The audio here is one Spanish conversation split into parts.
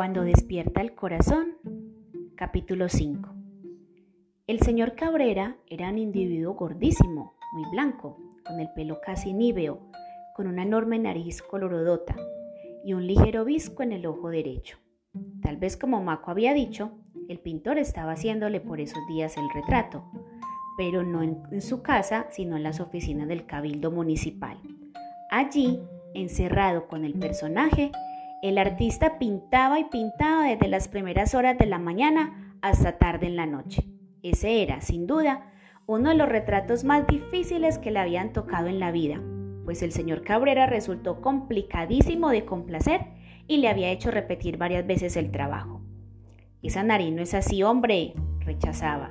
Cuando despierta el corazón, capítulo 5. El señor Cabrera era un individuo gordísimo, muy blanco, con el pelo casi níveo, con una enorme nariz colorodota y un ligero visco en el ojo derecho. Tal vez como Maco había dicho, el pintor estaba haciéndole por esos días el retrato, pero no en, su casa, sino en las oficinas del Cabildo Municipal. Allí, encerrado con el personaje, el artista pintaba y pintaba desde las primeras horas de la mañana hasta tarde en la noche. Ese era, sin duda, uno de los retratos más difíciles que le habían tocado en la vida, pues el señor Cabrera resultó complicadísimo de complacer y le había hecho repetir varias veces el trabajo. Esa nariz no es así, hombre, rechazaba.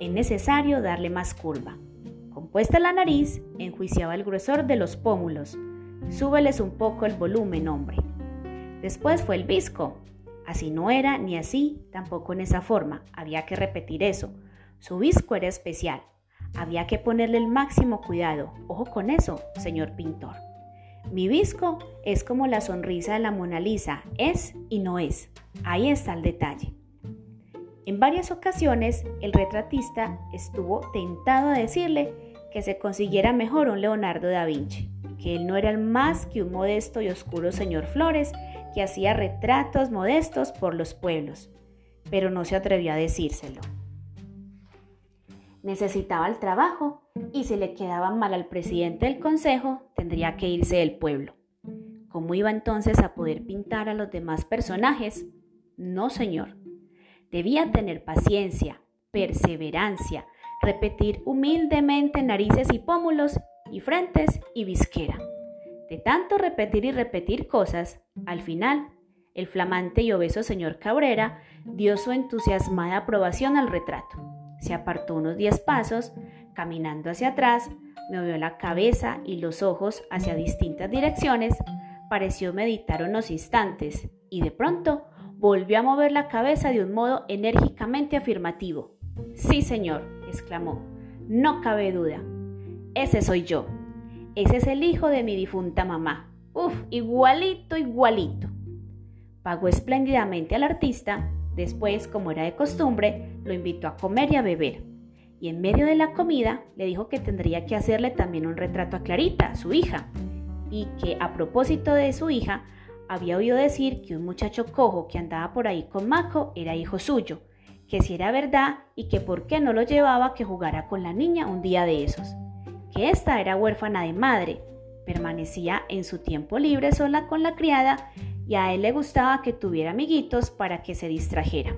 Es necesario darle más curva. Compuesta la nariz, enjuiciaba el gruesor de los pómulos. Súbeles un poco el volumen, hombre. Después fue el visco. Así no era, ni así, tampoco en esa forma. Había que repetir eso. Su visco era especial. Había que ponerle el máximo cuidado. Ojo con eso, señor pintor. Mi visco es como la sonrisa de la Mona Lisa. Es y no es. Ahí está el detalle. En varias ocasiones, el retratista estuvo tentado a decirle que se consiguiera mejor un Leonardo da Vinci, que él no era más que un modesto y oscuro señor Flores que hacía retratos modestos por los pueblos, pero no se atrevió a decírselo. Necesitaba el trabajo y si le quedaba mal al presidente del consejo, tendría que irse del pueblo. ¿Cómo iba entonces a poder pintar a los demás personajes? No, señor. Debía tener paciencia, perseverancia, repetir humildemente narices y pómulos y frentes y visquera. De tanto repetir y repetir cosas, al final, el flamante y obeso señor Cabrera dio su entusiasmada aprobación al retrato. Se apartó unos diez pasos, caminando hacia atrás, movió la cabeza y los ojos hacia distintas direcciones, pareció meditar unos instantes y de pronto volvió a mover la cabeza de un modo enérgicamente afirmativo. Sí, señor, exclamó, no cabe duda. Ese soy yo. Ese es el hijo de mi difunta mamá. Uf, igualito, igualito. Pagó espléndidamente al artista, después, como era de costumbre, lo invitó a comer y a beber. Y en medio de la comida le dijo que tendría que hacerle también un retrato a Clarita, su hija, y que a propósito de su hija, había oído decir que un muchacho cojo que andaba por ahí con Maco era hijo suyo, que si era verdad y que por qué no lo llevaba que jugara con la niña un día de esos que ésta era huérfana de madre, permanecía en su tiempo libre sola con la criada y a él le gustaba que tuviera amiguitos para que se distrajera.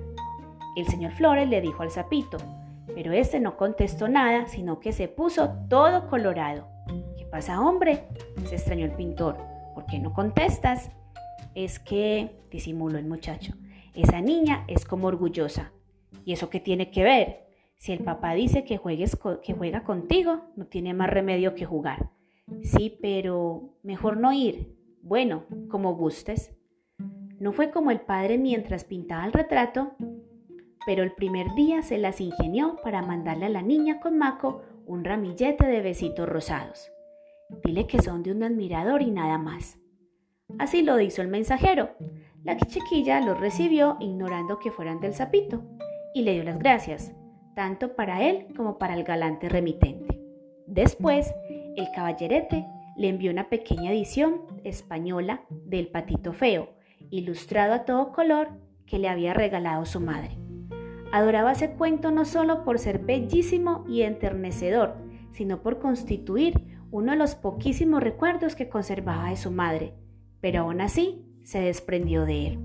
El señor Flores le dijo al sapito, pero este no contestó nada, sino que se puso todo colorado. ¿Qué pasa, hombre? se extrañó el pintor. ¿Por qué no contestas? Es que, disimuló el muchacho, esa niña es como orgullosa. ¿Y eso qué tiene que ver? Si el papá dice que, juegues que juega contigo, no tiene más remedio que jugar. Sí, pero mejor no ir. Bueno, como gustes. No fue como el padre mientras pintaba el retrato, pero el primer día se las ingenió para mandarle a la niña con Maco un ramillete de besitos rosados. Dile que son de un admirador y nada más. Así lo hizo el mensajero. La chiquilla los recibió ignorando que fueran del sapito y le dio las gracias tanto para él como para el galante remitente. Después, el caballerete le envió una pequeña edición española del Patito Feo, ilustrado a todo color que le había regalado su madre. Adoraba ese cuento no solo por ser bellísimo y enternecedor, sino por constituir uno de los poquísimos recuerdos que conservaba de su madre, pero aún así se desprendió de él.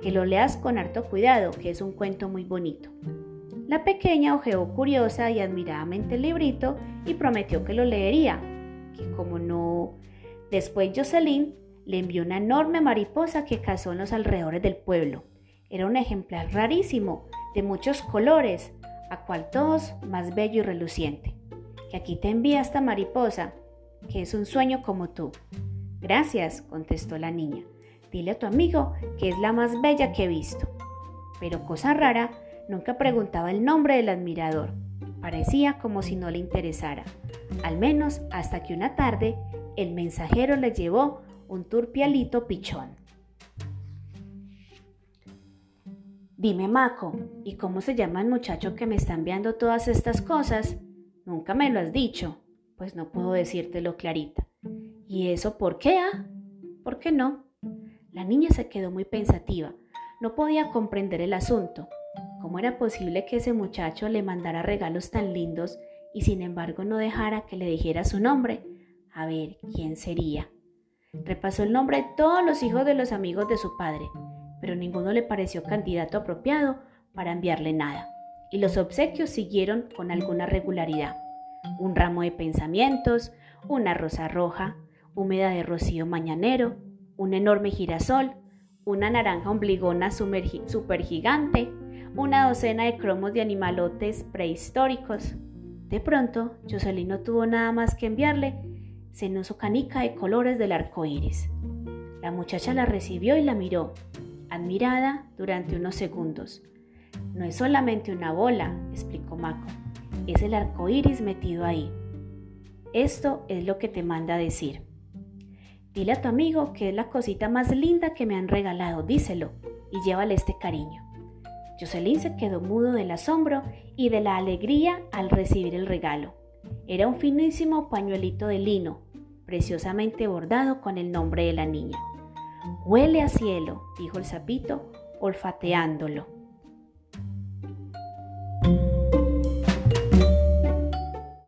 Que lo leas con harto cuidado, que es un cuento muy bonito. La pequeña ojeó curiosa y admiradamente el librito y prometió que lo leería, que como no... Después Jocelyn le envió una enorme mariposa que cazó en los alrededores del pueblo. Era un ejemplar rarísimo, de muchos colores, a cual todos más bello y reluciente. Que aquí te envía esta mariposa, que es un sueño como tú. Gracias, contestó la niña. Dile a tu amigo que es la más bella que he visto. Pero cosa rara, Nunca preguntaba el nombre del admirador. Parecía como si no le interesara. Al menos hasta que una tarde el mensajero le llevó un turpialito pichón. Dime, Maco, ¿y cómo se llama el muchacho que me está enviando todas estas cosas? Nunca me lo has dicho. Pues no puedo decírtelo, Clarita. ¿Y eso por qué, ah? ¿Por qué no? La niña se quedó muy pensativa. No podía comprender el asunto. ¿Cómo era posible que ese muchacho le mandara regalos tan lindos y sin embargo no dejara que le dijera su nombre? A ver, ¿quién sería? Repasó el nombre de todos los hijos de los amigos de su padre pero ninguno le pareció candidato apropiado para enviarle nada, y los obsequios siguieron con alguna regularidad. Un ramo de pensamientos, una rosa roja, húmeda de rocío mañanero, un enorme girasol, una naranja ombligona supergigante, una docena de cromos de animalotes prehistóricos. De pronto, Jocelyn no tuvo nada más que enviarle, su canica de colores del arco iris. La muchacha la recibió y la miró, admirada durante unos segundos. No es solamente una bola, explicó Mako, es el arco iris metido ahí. Esto es lo que te manda decir. Dile a tu amigo que es la cosita más linda que me han regalado, díselo, y llévale este cariño. Jocelyn se quedó mudo del asombro y de la alegría al recibir el regalo. Era un finísimo pañuelito de lino, preciosamente bordado con el nombre de la niña. Huele a cielo, dijo el sapito, olfateándolo.